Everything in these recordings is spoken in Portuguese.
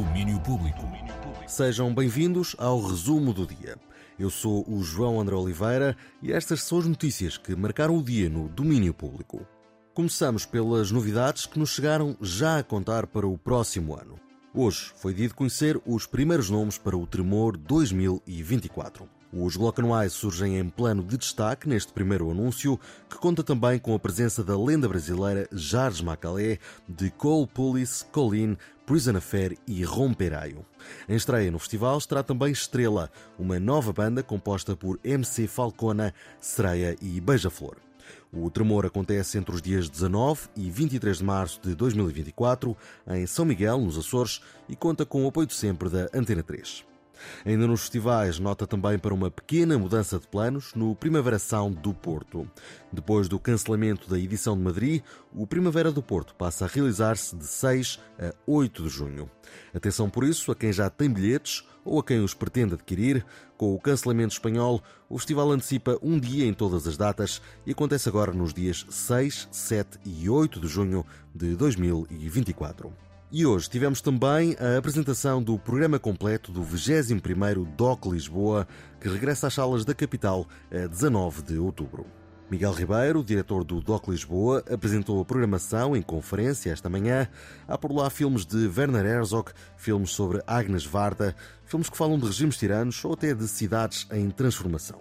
Domínio Público. Sejam bem-vindos ao resumo do dia. Eu sou o João André Oliveira e estas são as notícias que marcaram o dia no domínio público. Começamos pelas novidades que nos chegaram já a contar para o próximo ano. Hoje foi dia de conhecer os primeiros nomes para o Tremor 2024. Os Glockenwise surgem em plano de destaque neste primeiro anúncio, que conta também com a presença da lenda brasileira Jardim Macalé, de Cole Pulis, Colin, Prison Affair e Romperaio. Em estreia no festival estará também Estrela, uma nova banda composta por MC Falcona, Sereia e Beija-Flor. O tremor acontece entre os dias 19 e 23 de março de 2024 em São Miguel, nos Açores, e conta com o apoio de sempre da Antena 3. Ainda nos festivais, nota também para uma pequena mudança de planos no Primavera Sound do Porto. Depois do cancelamento da edição de Madrid, o Primavera do Porto passa a realizar-se de 6 a 8 de junho. Atenção por isso a quem já tem bilhetes ou a quem os pretende adquirir. Com o cancelamento espanhol, o festival antecipa um dia em todas as datas e acontece agora nos dias 6, 7 e 8 de junho de 2024. E hoje tivemos também a apresentação do programa completo do 21º DOC Lisboa, que regressa às salas da capital a 19 de outubro. Miguel Ribeiro, diretor do DOC Lisboa, apresentou a programação em conferência esta manhã. Há por lá filmes de Werner Herzog, filmes sobre Agnes Varda, filmes que falam de regimes tiranos ou até de cidades em transformação.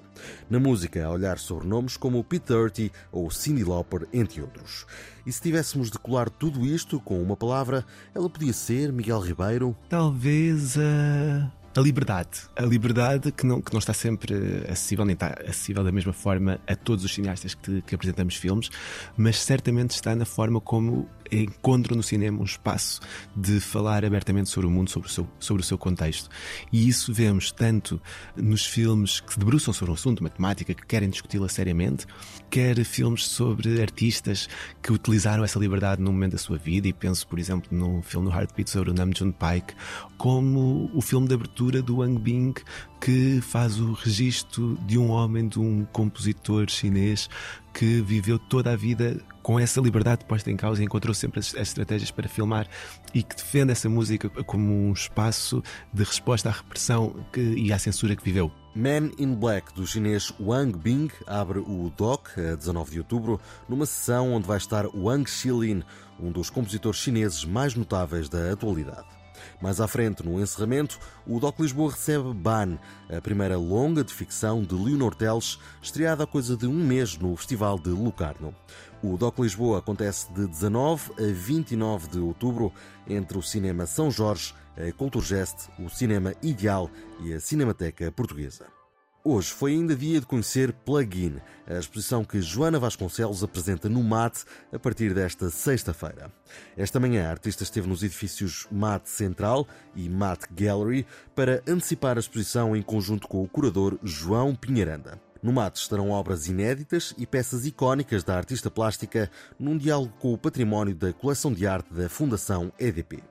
Na música, a olhar sobre nomes como Pete Doherty ou Cyndi Lauper, entre outros. E se tivéssemos de colar tudo isto com uma palavra, ela podia ser, Miguel Ribeiro? Talvez a. Uh a liberdade. A liberdade que não, que não está sempre acessível, nem está acessível da mesma forma a todos os cineastas que, que apresentamos filmes, mas certamente está na forma como encontram no cinema um espaço de falar abertamente sobre o mundo, sobre o seu, sobre o seu contexto. E isso vemos tanto nos filmes que se debruçam sobre um assunto, uma temática, que querem discuti-la seriamente, quer filmes sobre artistas que utilizaram essa liberdade num momento da sua vida, e penso, por exemplo, no filme do Heartbeat sobre o Namjoon Paik, como o filme de abertura do Wang Bing, que faz o registro de um homem, de um compositor chinês que viveu toda a vida com essa liberdade posta em causa encontrou sempre as, as, estratégias para filmar e que defende essa música como um espaço de resposta à repressão que, e à censura que viveu. Man in Black, do chinês Wang Bing, abre o DOC a 19 de outubro, numa sessão onde vai estar Wang Xilin, um dos compositores chineses mais notáveis da atualidade. Mais à frente, no encerramento, o DOC Lisboa recebe Ban, a primeira longa de ficção de Leonor Teles, estreada há coisa de um mês no Festival de Lucarno. O DOC Lisboa acontece de 19 a 29 de outubro entre o Cinema São Jorge, a Culturgest, o Cinema Ideal e a Cinemateca Portuguesa. Hoje foi ainda dia de conhecer Plugin, a exposição que Joana Vasconcelos apresenta no MAT a partir desta sexta-feira. Esta manhã a artista esteve nos edifícios MAT Central e MAT Gallery para antecipar a exposição em conjunto com o curador João Pinheiranda. No MAT estarão obras inéditas e peças icónicas da artista plástica num diálogo com o património da coleção de arte da Fundação EDP.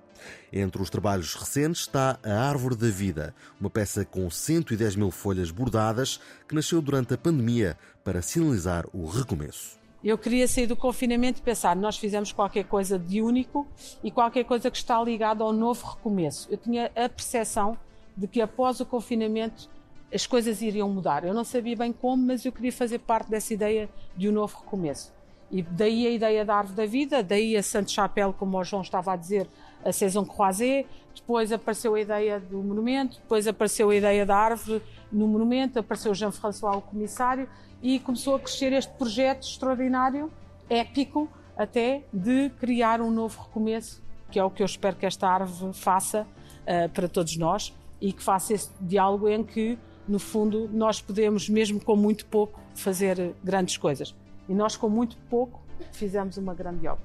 Entre os trabalhos recentes está A Árvore da Vida, uma peça com 110 mil folhas bordadas que nasceu durante a pandemia para sinalizar o recomeço. Eu queria sair do confinamento e pensar, nós fizemos qualquer coisa de único e qualquer coisa que está ligada ao novo recomeço. Eu tinha a percepção de que após o confinamento as coisas iriam mudar. Eu não sabia bem como, mas eu queria fazer parte dessa ideia de um novo recomeço. E daí a ideia da Árvore da Vida, daí a Santo Chapéu, como o João estava a dizer, a Saison Croisée, depois apareceu a ideia do monumento, depois apareceu a ideia da árvore no monumento, apareceu Jean-François, o comissário, e começou a crescer este projeto extraordinário, épico, até de criar um novo recomeço, que é o que eu espero que esta árvore faça uh, para todos nós e que faça esse diálogo em que, no fundo, nós podemos, mesmo com muito pouco, fazer grandes coisas. E nós, com muito pouco, fizemos uma grande obra.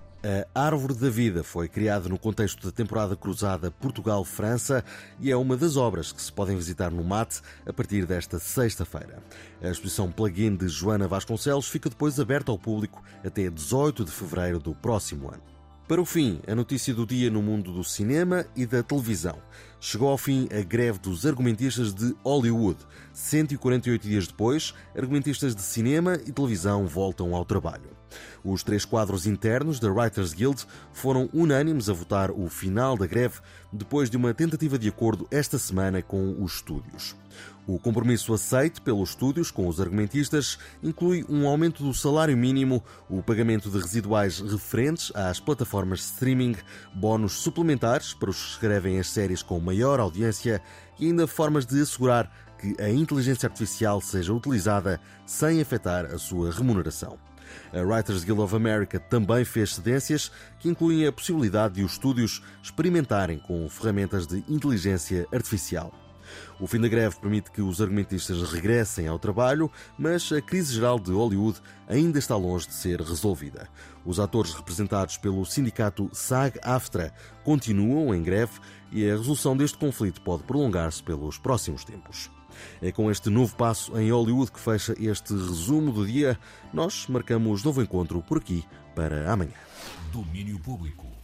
A Árvore da Vida foi criada no contexto da temporada cruzada Portugal-França e é uma das obras que se podem visitar no MAT a partir desta sexta-feira. A exposição Plugin de Joana Vasconcelos fica depois aberta ao público até 18 de fevereiro do próximo ano. Para o fim, a notícia do dia no mundo do cinema e da televisão. Chegou ao fim a greve dos argumentistas de Hollywood. 148 dias depois, argumentistas de cinema e televisão voltam ao trabalho. Os três quadros internos da Writers Guild foram unânimes a votar o final da greve depois de uma tentativa de acordo esta semana com os estúdios. O compromisso aceito pelos estúdios com os argumentistas inclui um aumento do salário mínimo, o pagamento de residuais referentes às plataformas de streaming, bónus suplementares para os que escrevem as séries com maior audiência e ainda formas de assegurar que a inteligência artificial seja utilizada sem afetar a sua remuneração. A Writers Guild of America também fez cedências que incluem a possibilidade de os estúdios experimentarem com ferramentas de inteligência artificial. O fim da greve permite que os argumentistas regressem ao trabalho, mas a crise geral de Hollywood ainda está longe de ser resolvida. Os atores representados pelo sindicato SAG-AFTRA continuam em greve e a resolução deste conflito pode prolongar-se pelos próximos tempos. É com este novo passo em Hollywood que fecha este resumo do dia. Nós marcamos novo encontro por aqui para amanhã. Domínio Público.